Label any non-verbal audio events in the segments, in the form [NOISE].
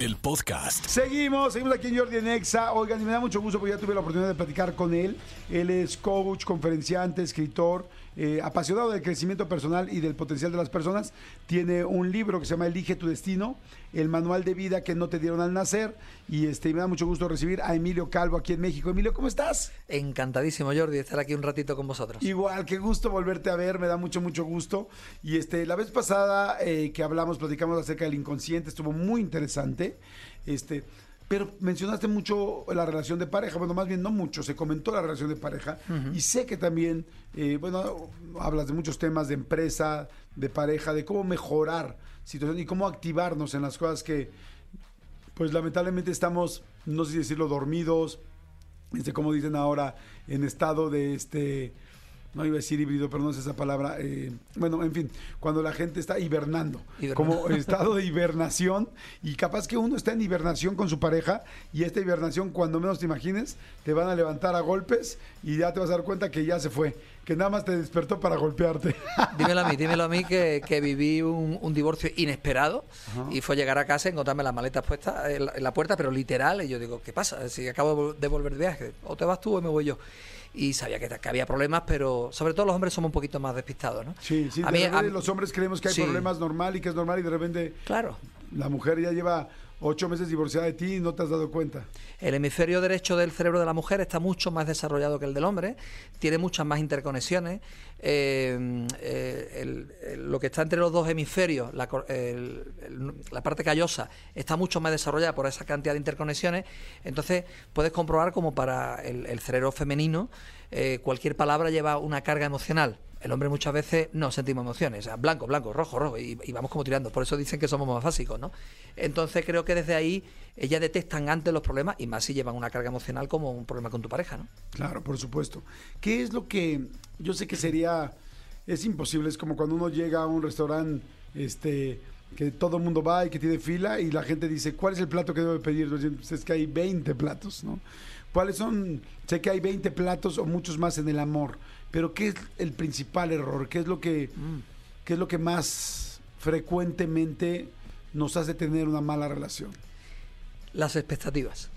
el podcast. Seguimos, seguimos aquí en Jordi en Exa. Oigan, y me da mucho gusto porque ya tuve la oportunidad de platicar con él. Él es coach, conferenciante, escritor, eh, apasionado del crecimiento personal y del potencial de las personas. Tiene un libro que se llama Elige tu destino, el manual de vida que no te dieron al nacer. Y este, y me da mucho gusto recibir a Emilio Calvo aquí en México. Emilio, ¿cómo estás? Encantadísimo, Jordi, de estar aquí un ratito con vosotros. Igual, qué gusto volverte a ver, me da mucho, mucho gusto. Y este, la vez pasada eh, que hablamos, platicamos acerca del inconsciente, estuvo muy interesante. Este, pero mencionaste mucho la relación de pareja, bueno, más bien no mucho, se comentó la relación de pareja y sé que también, eh, bueno, hablas de muchos temas de empresa, de pareja, de cómo mejorar situación y cómo activarnos en las cosas que, pues lamentablemente estamos, no sé si decirlo, dormidos, este, como dicen ahora, en estado de este no iba a decir híbrido, pero no es esa palabra. eh, bueno, en fin, cuando la gente está hibernando, Hibernando. como estado de hibernación, y capaz que uno está en hibernación con su pareja, y esta hibernación, cuando menos te imagines, te van a levantar a golpes y ya te vas a dar cuenta que ya se fue, que nada más te despertó para golpearte. [LAUGHS] Dímelo a mí, dímelo a mí que, que viví un, un divorcio inesperado y fue llegar a casa y encontrarme las maletas puestas en la, en la puerta, pero literal. Y yo digo, ¿qué pasa? Si acabo de volver de viaje, o te vas tú o me voy yo. Y sabía que, que había problemas, pero sobre todo los hombres somos un poquito más despistados, ¿no? Sí, sí, A de mí- a- los hombres creemos que hay sí. problemas normal y que es normal, y de repente Claro. la mujer ya lleva ocho meses divorciada de ti y no te has dado cuenta. El hemisferio derecho del cerebro de la mujer está mucho más desarrollado que el del hombre, tiene muchas más interconexiones. eh, eh, lo que está entre los dos hemisferios, la, el- la parte callosa, está mucho más desarrollada por esa cantidad de interconexiones. Entonces, puedes comprobar como para el, el cerebro femenino, eh, cualquier palabra lleva una carga emocional. El hombre muchas veces no sentimos emociones, blanco, blanco, rojo, rojo, y, vamos como tirando. Por eso dicen que somos más básicos, ¿no? Entonces creo que desde ahí ellas detectan antes los problemas y más si llevan una carga emocional como un problema con tu pareja, ¿no? Claro, por supuesto. ¿Qué es lo que yo sé que sería es imposible, es como cuando uno llega a un restaurante este que todo el mundo va y que tiene fila y la gente dice, "¿Cuál es el plato que debo pedir?" Entonces, es que hay 20 platos, ¿no? ¿Cuáles son? Sé que hay 20 platos o muchos más en el amor, pero ¿qué es el principal error? ¿Qué es lo que qué es lo que más frecuentemente nos hace tener una mala relación? Las expectativas.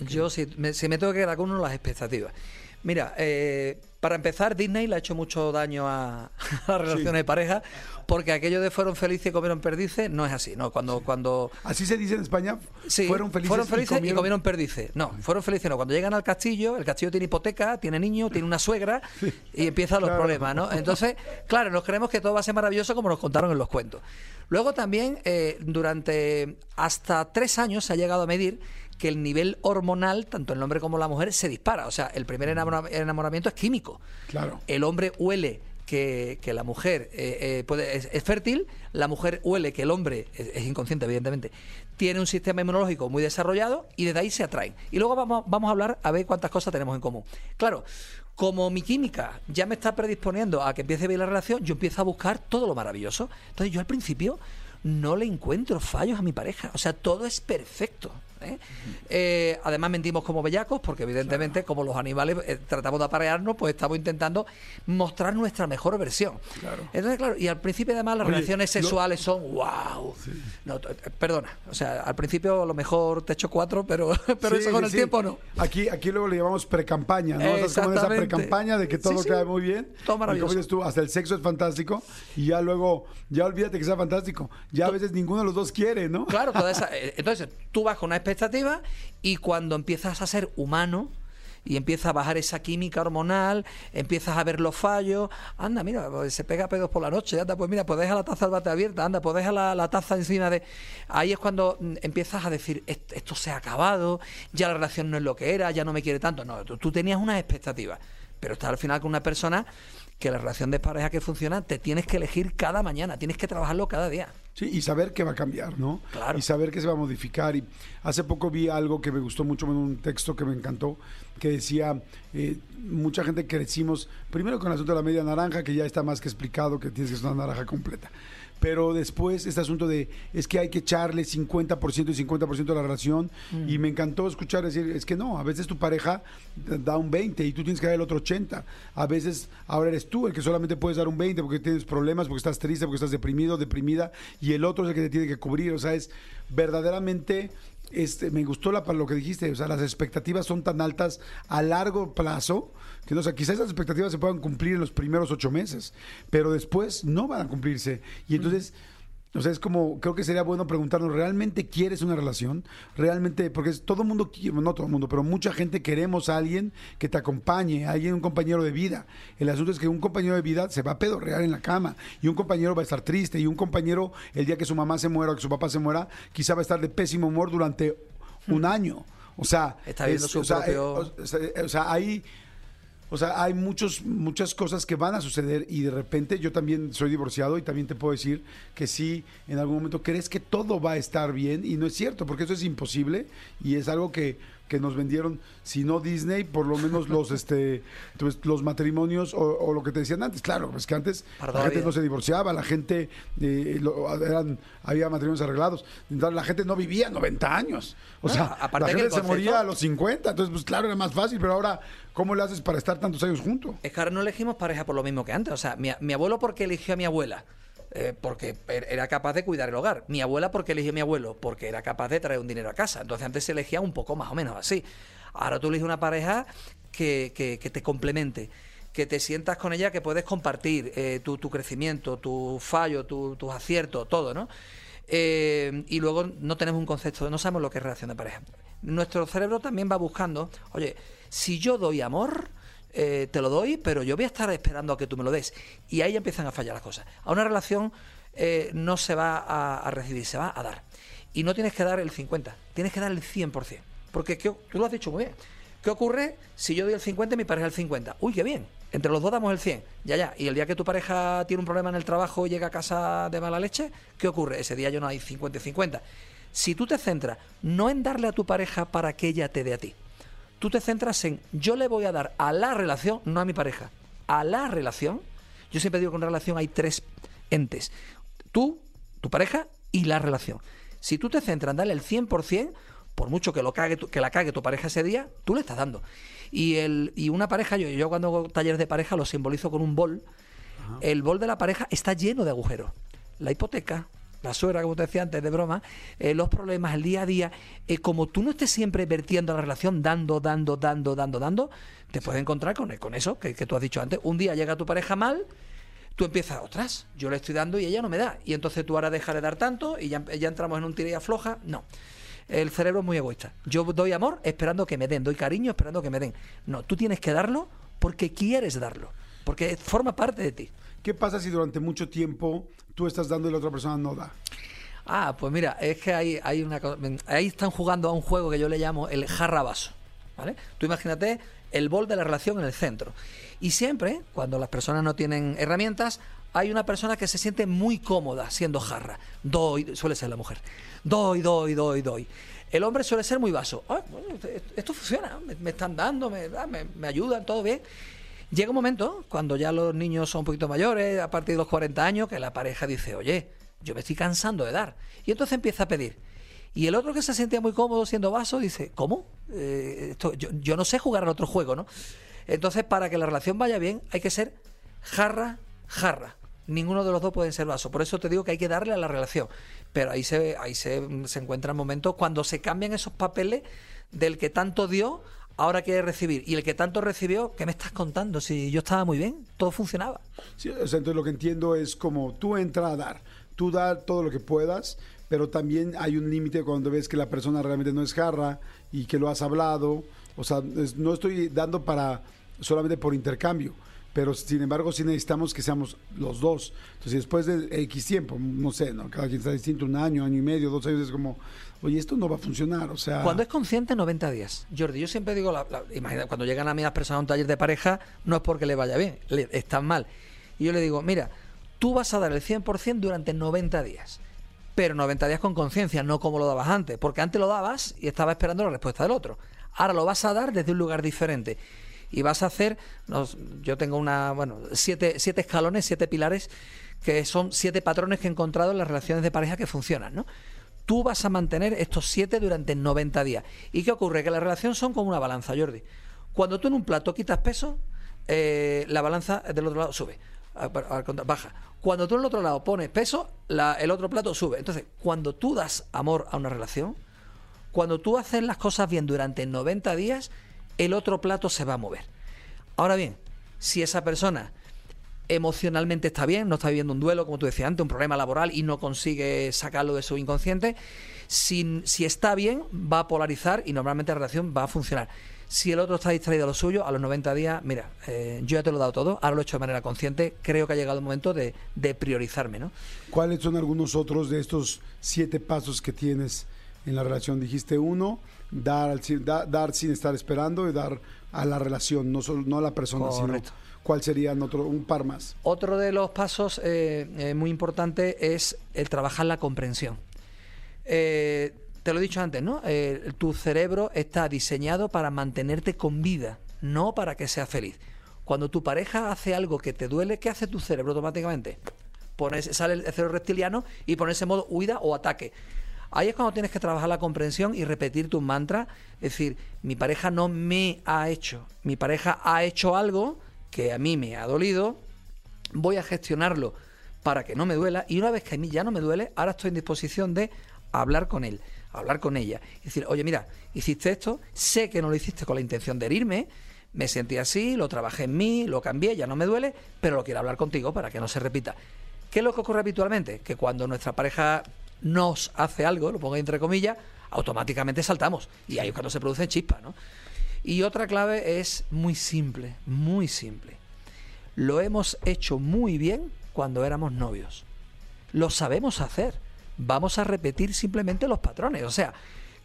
Yo, si me, si me tengo que quedar con uno, las expectativas. Mira, eh, para empezar, Disney le ha hecho mucho daño a, [LAUGHS] a las relaciones de pareja, porque aquello de fueron felices y comieron perdices no es así, ¿no? Cuando, cuando Así se dice en España. Sí, fueron felices, y comieron, perdices. No, fueron felices no. Cuando llegan al castillo, el castillo tiene hipoteca, tiene niño, tiene una suegra [LAUGHS] y empiezan los claro. problemas, ¿no? Entonces, claro, nos creemos que todo va a ser maravilloso como nos contaron en los cuentos. Luego también, eh, durante hasta tres años se ha llegado a medir que el nivel hormonal, tanto en el hombre como la mujer, se dispara. O sea, el primer enamora- enamoramiento es químico. Claro. El hombre huele que, que la mujer eh, eh, puede, es, es fértil, la mujer huele que el hombre, es, es inconsciente evidentemente, tiene un sistema inmunológico muy desarrollado y desde ahí se atraen. Y luego vamos, vamos a hablar a ver cuántas cosas tenemos en común. Claro, como mi química ya me está predisponiendo a que empiece bien la relación, yo empiezo a buscar todo lo maravilloso. Entonces yo al principio no le encuentro fallos a mi pareja. O sea, todo es perfecto. ¿Eh? Eh, además mentimos como bellacos, porque evidentemente, como los animales eh, tratamos de aparearnos, pues estamos intentando mostrar nuestra mejor versión. Claro. Entonces, claro, y al principio además las Oye, relaciones sexuales son wow. No, perdona, o sea, al principio a lo mejor te echo cuatro, pero, [LAUGHS] pero Sí, eso con sí, el tiempo no. Aquí, aquí luego le llamamos precampaña, ¿no? Estás como en esa precampaña de que todo queda muy bien. Todo Y maravilloso. Como dices tú, hasta el sexo es fantástico y ya luego, ya olvídate que sea fantástico. Ya a veces ninguno de los dos quiere, ¿no? Claro, toda [LAUGHS] esa, entonces tú vas con una expectativa y cuando empiezas a ser humano y empieza a bajar esa química hormonal, empiezas a ver los fallos, anda, mira, pues se pega pedos por la noche, anda, pues mira, pues deja la taza al bate abierta, anda, pues deja la, taza encima de... Ahí es cuando mm, empiezas a decir, "Est- esto se ha acabado, ya la relación no es lo que era, ya no me quiere tanto. No, tú, tú tenías unas expectativas, pero estás al final con una persona que la relación de pareja que funciona te tienes que elegir cada mañana, tienes que trabajarlo cada día. Sí, y saber que va a cambiar, ¿no? Claro. Y saber que se va a modificar. Y hace poco vi algo que me gustó mucho en un texto que me encantó, que decía, eh, mucha gente crecimos, primero con el asunto de la media naranja, que ya está más que explicado, que tienes que ser una naranja completa. Pero después este asunto de es que hay que echarle 50% y 50% a la relación Mm. y me encantó escuchar decir, es que no, a veces tu pareja da un 20 y tú tienes que dar el otro 80. A veces ahora eres tú el que solamente puedes dar un 20 porque tienes problemas, porque estás triste, porque estás deprimido, deprimida y el otro es el que te tiene que cubrir, o sea, es verdaderamente este, me gustó la, lo que dijiste, o sea, las expectativas son tan altas a largo plazo que, no, o sea, quizás esas expectativas se puedan cumplir en los primeros ocho meses, pero después no van a cumplirse. Y entonces, o sea, es como, creo que sería bueno preguntarnos, ¿realmente quieres una relación? ¿Realmente? Porque es- todo el mundo, quiere- no todo el mundo, pero mucha gente queremos a alguien que te acompañe, a alguien, un compañero de vida. El asunto es que un compañero de vida se va a pedorrear en la cama y un compañero va a estar triste y un compañero, el día que su mamá se muera o que su papá se muera, quizá va a estar de pésimo humor durante un año. O sea, Está viendo su o sea, eh, propio- o sea, o sea, hay o sea, hay muchos, muchas cosas que van a suceder y de repente yo también soy divorciado y también te puedo decir que sí, en algún momento crees que todo va a estar bien y no es cierto, porque eso es imposible y es algo que, que nos vendieron, si no Disney, por lo menos los [LAUGHS] este pues, los matrimonios o, o lo que te decían antes. Claro, pues que antes la gente no se divorciaba, la gente, eh, lo- eran, había matrimonios arreglados, Entonces, la gente no vivía 90 años. O No, sea, aparte la gente se moría a los 50, entonces pues claro, era más fácil, pero ahora, ¿cómo le haces para estar tantos años juntos? Es que ahora no elegimos pareja por lo mismo que antes. O sea, mi, mi abuelo porque eligió a mi abuela. Eh, porque er- era capaz de cuidar el hogar. Mi abuela porque eligió a mi abuelo, porque era capaz de traer un dinero a casa. Entonces antes se elegía un poco más o menos así. Ahora tú eliges una pareja que, que- que te complemente, que te sientas con ella, que puedes compartir eh, tu, crecimiento, tu fallo, tu- tus aciertos, todo, ¿no? Eh, y luego no tenemos un concepto, no sabemos lo que es relación de pareja. Nuestro cerebro también va buscando, oye, si yo doy amor, eh, te lo doy, pero yo voy a estar esperando a que tú me lo des. Y ahí empiezan a fallar las cosas. A una relación eh, no se va a, recibir, se va a dar. Y no tienes que dar el 50, tienes que dar el 100%. Porque ¿qué o- tú lo has dicho muy bien. ¿Qué ocurre si yo doy el 50 y mi pareja el 50? Uy, qué bien. Entre los dos damos el 100. Ya, ya. Y el día que tu pareja tiene un problema en el trabajo y llega a casa de mala leche, ¿qué ocurre? Ese día yo no hay 50 y 50. Si tú te centras no en darle a tu pareja para que ella te dé a ti, tú te centras en yo le voy a dar a la relación, no a mi pareja, a la relación. Yo siempre digo que en relación hay tres entes. Tú, tu pareja y la relación. Si tú te centras en darle el 100%, por mucho que, lo cague, que la cague tu pareja ese día, tú le estás dando. Y, el, y una pareja, yo, yo cuando hago talleres de pareja lo simbolizo con un bol. El bol de la pareja está lleno de agujeros. La hipoteca, la suegra, como te decía antes, de broma, eh, los problemas, el día a día. eh, como tú no estés siempre vertiendo la relación, dando, dando, dando, dando, dando, te puedes encontrar con, con eso que, que tú has dicho antes. Un día llega tu pareja mal, tú empiezas, otras, yo le estoy dando y ella no me da. Y entonces tú ahora dejas de dar tanto y ya, ya entramos en un tira y afloja. No. El cerebro es muy egoísta. Yo doy amor esperando que me den, doy cariño esperando que me den. No, tú tienes que darlo porque quieres darlo, porque forma parte de ti. ¿Qué pasa si durante mucho tiempo tú estás dando y la otra persona no da? Ah, pues mira, es que hay, hay una cosa. Ahí están jugando a un juego que yo le llamo el jarra vaso. ¿Vale? Tú imagínate el bol de la relación en el centro. Y siempre, cuando las personas no tienen herramientas, hay una persona que se siente muy cómoda siendo jarra. Doy, suele ser la mujer. Doy, doy, doy, doy. El hombre suele ser muy vaso. Ah, esto- esto funciona, me, me están dando, me, me, me ayudan, todo bien. Llega un momento, cuando ya los niños son un poquito mayores, a partir de los 40 años, que la pareja dice, oye, yo me estoy cansando de dar. Y entonces empieza a pedir. Y el otro que se sentía muy cómodo siendo vaso dice, ¿cómo? Eh, esto, yo, no sé jugar al otro juego, ¿no? Entonces, para que la relación vaya bien, hay que ser jarra, jarra. Ninguno de los dos pueden ser vaso. Por eso te digo que hay que darle a la relación. Pero ahí se, ahí se, se encuentran momentos cuando se cambian esos papeles del que tanto dio, ahora quiere recibir. Y el que tanto recibió, ¿qué me estás contando? Si yo estaba muy bien, todo funcionaba. Sí, o sea, entonces lo que entiendo es como tú entra a dar, tú dar todo lo que puedas, pero también hay un límite cuando ves que la persona realmente no es jarra y que lo has hablado. O sea, no estoy dando para solamente por intercambio, pero sin embargo sí necesitamos que seamos los dos. Entonces después de X tiempo, no sé, ¿no? cada quien está distinto, un año, año y medio, dos años, es como, oye, esto no va a funcionar. O sea, Cuando es consciente, 90 días. Jordi, yo siempre digo, la, la- imagina, cuando llegan a mí las personas a un taller de pareja, no es porque le vaya bien, le, están mal. Y yo le digo, mira, tú vas a dar el 100% durante 90 días. Pero 90 días con conciencia, no como lo dabas antes. Porque antes lo dabas y estaba esperando la respuesta del otro. Ahora lo vas a dar desde un lugar diferente. Y vas a hacer, yo tengo una, bueno, siete, siete escalones, siete pilares que son siete patrones que he encontrado en las relaciones de pareja que funcionan, ¿no? Tú vas a mantener estos siete durante 90 días. ¿Y qué ocurre? Que las relaciones son como una balanza, Jordi. Cuando tú en un plato quitas peso, eh, la balanza del otro lado sube, baja. Cuando tú en el otro lado pones peso, el otro plato sube. Entonces, cuando tú das amor a una relación, cuando tú haces las cosas bien durante 90 días, el otro plato se va a mover. Ahora bien, si esa persona emocionalmente está bien, no está viviendo un duelo, como tú decías antes, un problema laboral y no consigue sacarlo de su inconsciente, si, está bien, va a polarizar y normalmente la relación va a funcionar. Si el otro está distraído a lo suyo, a los 90 días, mira, eh, yo ya te lo he dado todo, ahora lo he hecho de manera consciente, creo que ha llegado el momento de, priorizarme, ¿no? ¿Cuáles son algunos otros de estos siete pasos que tienes en la relación? Dijiste uno, dar, dar sin estar esperando y dar a la relación, no, solo, no a la persona, sino ¿cuál serían otro, un par más? Otro de los pasos eh, eh, muy importante es el trabajar la comprensión. Eh, te lo he dicho antes, ¿no? Tu cerebro está diseñado para mantenerte con vida, no para que seas feliz. Cuando tu pareja hace algo que te duele, ¿qué hace tu cerebro automáticamente? Pones, sale el cerebro reptiliano y pones en modo huida o ataque. Ahí es cuando tienes que trabajar la comprensión y repetir tu mantra. Es decir, mi pareja no me ha hecho, mi pareja ha hecho algo que a mí me ha dolido, voy a gestionarlo para que no me duela y una vez que a mí ya no me duele, ahora estoy en disposición de hablar con él hablar con ella decir, oye, mira, hiciste esto, sé que no lo hiciste con la intención de herirme, me sentí así, lo trabajé en mí, lo cambié, ya no me duele, pero lo quiero hablar contigo para que no se repita. ¿Qué es lo que ocurre habitualmente? Que cuando nuestra pareja nos hace algo, lo pongo entre comillas, automáticamente saltamos y ahí es cuando se producen chispas, ¿no? Y otra clave es muy simple, muy simple. Lo hemos hecho muy bien cuando éramos novios. Lo sabemos hacer vamos a repetir simplemente los patrones. O sea,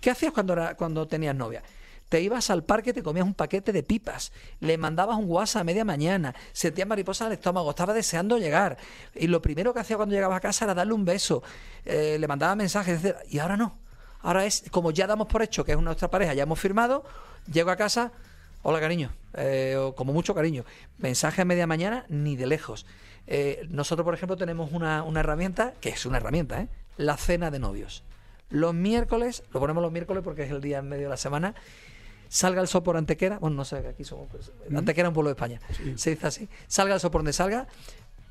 ¿qué hacías cuando, cuando tenías novia? Te ibas al parque, te comías un paquete de pipas, le mandabas un WhatsApp a media mañana, sentías mariposa en el estómago, estaba deseando llegar. Y lo primero que hacía cuando llegabas a casa era darle un beso, eh, le mandaba mensajes, etc. Y ahora no. Ahora es como ya damos por hecho que es nuestra pareja, ya hemos firmado, llego a casa, hola cariño, eh, o como mucho cariño. Mensaje a media mañana, ni de lejos. Eh, nosotros, por ejemplo, tenemos una, una herramienta, que es una herramienta, ¿eh? la cena de novios. Los miércoles, lo ponemos los miércoles porque es el día en medio de la semana, salga el sol por Antequera, bueno, no sé, aquí somos, pues, Antequera es un pueblo de España, se dice así, salga el sol por donde salga,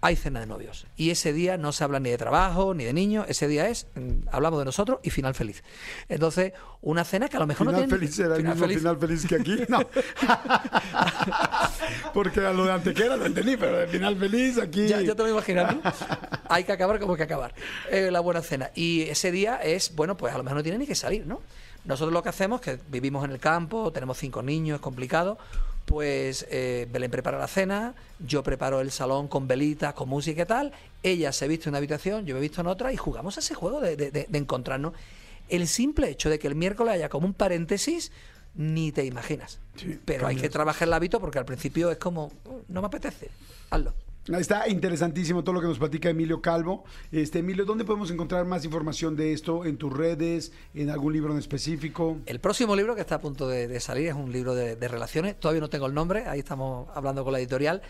hay cena de novios. Y ese día no se habla ni de trabajo, ni de niños, ese día es, mm, hablamos de nosotros y final feliz. Entonces, una cena que a lo mejor no tiene... Feliz era el mismo feliz. final feliz que aquí, no. [LAUGHS] Porque a lo de Antequera lo entendí, pero el final feliz aquí... Ya, te lo imaginas, Hay que acabar como que acabar. Eh, la buena cena. Y ese día es, bueno, pues a lo mejor no tiene ni que salir, ¿no? Nosotros lo que hacemos, que vivimos en el campo, tenemos cinco niños, es complicado, pues eh, Belén prepara la cena, yo preparo el salón con velitas, con música y tal, ella se viste en una habitación, yo me he visto en otra y jugamos a ese juego de, encontrarnos. El simple hecho de que el miércoles haya como un paréntesis, ni te imaginas. Pero hay que trabajar el hábito porque al principio es como, oh, no me apetece, hazlo. Está interesantísimo todo lo que nos platica Emilio Calvo. Este Emilio, ¿dónde podemos encontrar más información de esto? ¿En tus redes? ¿En algún libro en específico? El próximo libro que está a punto de, salir es un libro de, relaciones. Todavía no tengo el nombre, ahí estamos hablando con la editorial,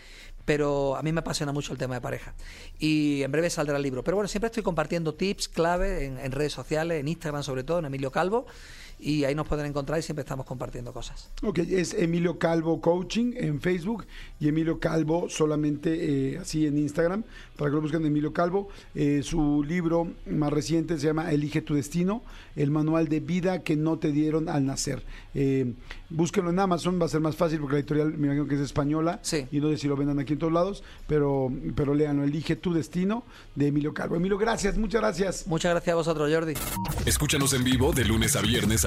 pero a mí me apasiona mucho el tema de pareja. Y en breve saldrá el libro. Pero bueno, siempre estoy compartiendo tips clave en, en redes sociales, en Instagram sobre todo, en Emilio Calvo y ahí nos pueden encontrar y siempre estamos compartiendo cosas. Ok, es Emilio Calvo Coaching en Facebook y Emilio Calvo solamente eh, así en Instagram, para que lo busquen Emilio Calvo. Eh, su libro más reciente se llama Elige tu destino, el manual de vida que no te dieron al nacer. Eh, búsquenlo en Amazon, va a ser más fácil porque la editorial me imagino que es española y no sé si lo vendan aquí en todos lados, pero, pero léanlo, Elige tu destino de Emilio Calvo. Emilio, gracias, muchas gracias. Muchas gracias a vosotros, Jordi. Escúchanos en vivo de lunes a viernes